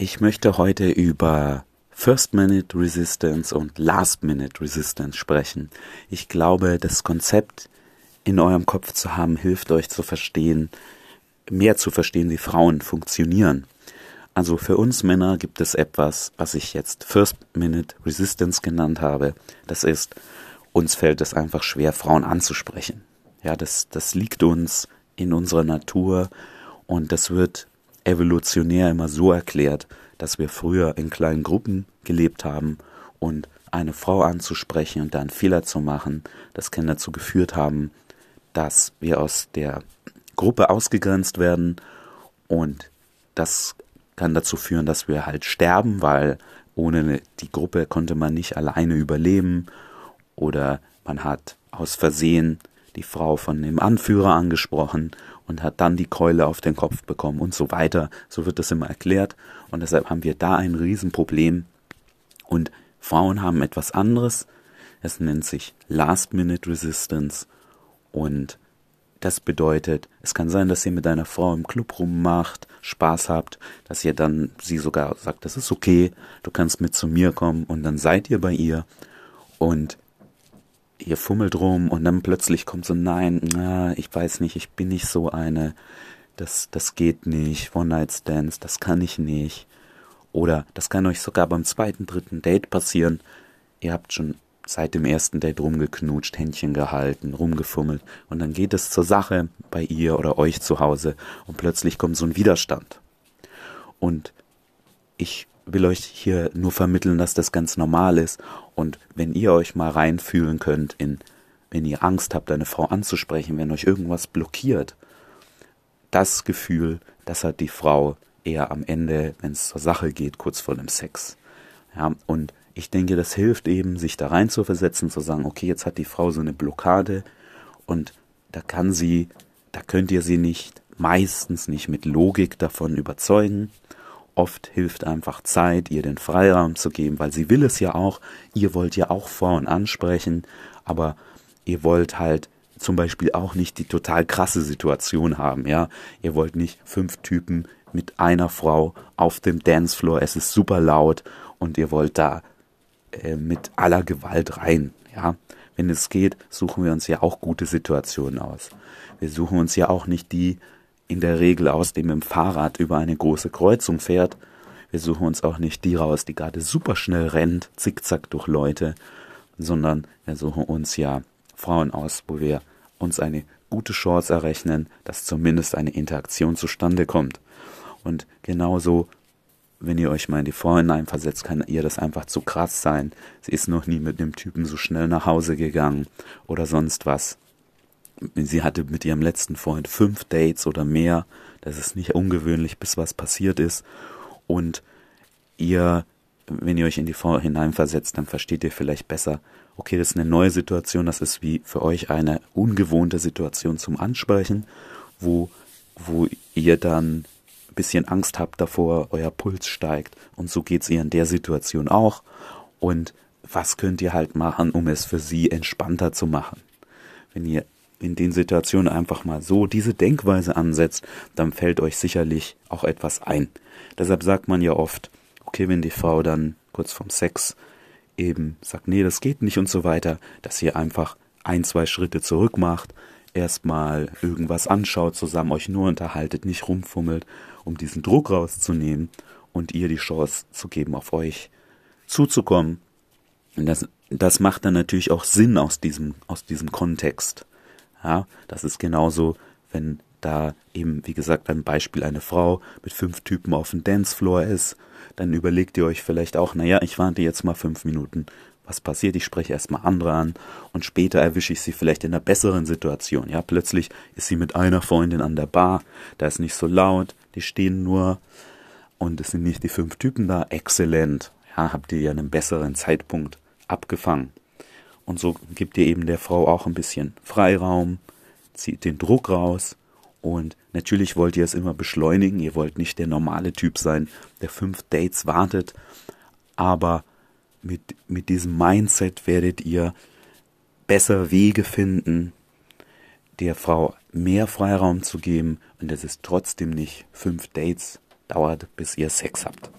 Ich möchte heute über First Minute Resistance und Last Minute Resistance sprechen. Ich glaube, das Konzept in eurem Kopf zu haben, hilft euch zu verstehen, mehr zu verstehen, wie Frauen funktionieren. Also für uns Männer gibt es etwas, was ich jetzt First Minute Resistance genannt habe. Das ist, uns fällt es einfach schwer, Frauen anzusprechen. Ja, das, das liegt uns in unserer Natur und das wird evolutionär immer so erklärt, dass wir früher in kleinen Gruppen gelebt haben und eine Frau anzusprechen und dann Fehler zu machen, das kann dazu geführt haben, dass wir aus der Gruppe ausgegrenzt werden. Und das kann dazu führen, dass wir halt sterben, weil ohne die Gruppe konnte man nicht alleine überleben oder man hat aus Versehen die Frau von dem Anführer angesprochen und hat dann die Keule auf den Kopf bekommen und so weiter. So wird das immer erklärt. Und deshalb haben wir da ein Riesenproblem. Und Frauen haben etwas anderes. Es nennt sich Last-Minute Resistance. Und das bedeutet, es kann sein, dass ihr mit einer Frau im Club rummacht, Spaß habt, dass ihr dann sie sogar sagt, das ist okay, du kannst mit zu mir kommen und dann seid ihr bei ihr und ihr fummelt rum und dann plötzlich kommt so, nein, na, ich weiß nicht, ich bin nicht so eine, das, das geht nicht, One-Night-Stands, das kann ich nicht. Oder das kann euch sogar beim zweiten, dritten Date passieren. Ihr habt schon seit dem ersten Date rumgeknutscht, Händchen gehalten, rumgefummelt und dann geht es zur Sache bei ihr oder euch zu Hause und plötzlich kommt so ein Widerstand. Und ich will euch hier nur vermitteln, dass das ganz normal ist. Und wenn ihr euch mal reinfühlen könnt in, wenn ihr Angst habt, eine Frau anzusprechen, wenn euch irgendwas blockiert, das Gefühl, das hat die Frau eher am Ende, wenn es zur Sache geht, kurz vor dem Sex. Ja, und ich denke, das hilft eben, sich da rein zu versetzen, zu sagen, okay, jetzt hat die Frau so eine Blockade und da kann sie, da könnt ihr sie nicht, meistens nicht mit Logik davon überzeugen, Oft hilft einfach Zeit, ihr den Freiraum zu geben, weil sie will es ja auch. Ihr wollt ja auch Frauen ansprechen, aber ihr wollt halt zum Beispiel auch nicht die total krasse Situation haben, ja. Ihr wollt nicht fünf Typen mit einer Frau auf dem Dancefloor, es ist super laut und ihr wollt da äh, mit aller Gewalt rein, ja. Wenn es geht, suchen wir uns ja auch gute Situationen aus. Wir suchen uns ja auch nicht die in der Regel aus, die mit dem Fahrrad über eine große Kreuzung fährt. Wir suchen uns auch nicht die raus, die gerade super schnell rennt, zickzack durch Leute, sondern wir suchen uns ja Frauen aus, wo wir uns eine gute Chance errechnen, dass zumindest eine Interaktion zustande kommt. Und genauso, wenn ihr euch mal in die Frau hineinversetzt, kann ihr das einfach zu krass sein. Sie ist noch nie mit dem Typen so schnell nach Hause gegangen oder sonst was sie hatte mit ihrem letzten Freund fünf Dates oder mehr. Das ist nicht ungewöhnlich, bis was passiert ist. Und ihr, wenn ihr euch in die Frau hineinversetzt, dann versteht ihr vielleicht besser, okay, das ist eine neue Situation, das ist wie für euch eine ungewohnte Situation zum Ansprechen, wo, wo ihr dann ein bisschen Angst habt davor, euer Puls steigt. Und so geht's ihr in der Situation auch. Und was könnt ihr halt machen, um es für sie entspannter zu machen? Wenn ihr in den Situationen einfach mal so diese Denkweise ansetzt, dann fällt euch sicherlich auch etwas ein. Deshalb sagt man ja oft, okay, wenn die Frau dann kurz vorm Sex eben sagt, nee, das geht nicht und so weiter, dass ihr einfach ein, zwei Schritte zurück macht, erstmal irgendwas anschaut, zusammen euch nur unterhaltet, nicht rumfummelt, um diesen Druck rauszunehmen und ihr die Chance zu geben, auf euch zuzukommen. Und das, das macht dann natürlich auch Sinn aus diesem, aus diesem Kontext. Ja, das ist genauso, wenn da eben, wie gesagt, ein Beispiel eine Frau mit fünf Typen auf dem Dancefloor ist, dann überlegt ihr euch vielleicht auch, naja, ich warte jetzt mal fünf Minuten. Was passiert? Ich spreche erstmal andere an und später erwische ich sie vielleicht in einer besseren Situation. Ja, plötzlich ist sie mit einer Freundin an der Bar, da ist nicht so laut, die stehen nur und es sind nicht die fünf Typen da. Exzellent. Ja, habt ihr ja einen besseren Zeitpunkt abgefangen. Und so gibt ihr eben der Frau auch ein bisschen Freiraum, zieht den Druck raus. Und natürlich wollt ihr es immer beschleunigen. Ihr wollt nicht der normale Typ sein, der fünf Dates wartet. Aber mit, mit diesem Mindset werdet ihr besser Wege finden, der Frau mehr Freiraum zu geben und dass es trotzdem nicht fünf Dates dauert, bis ihr Sex habt.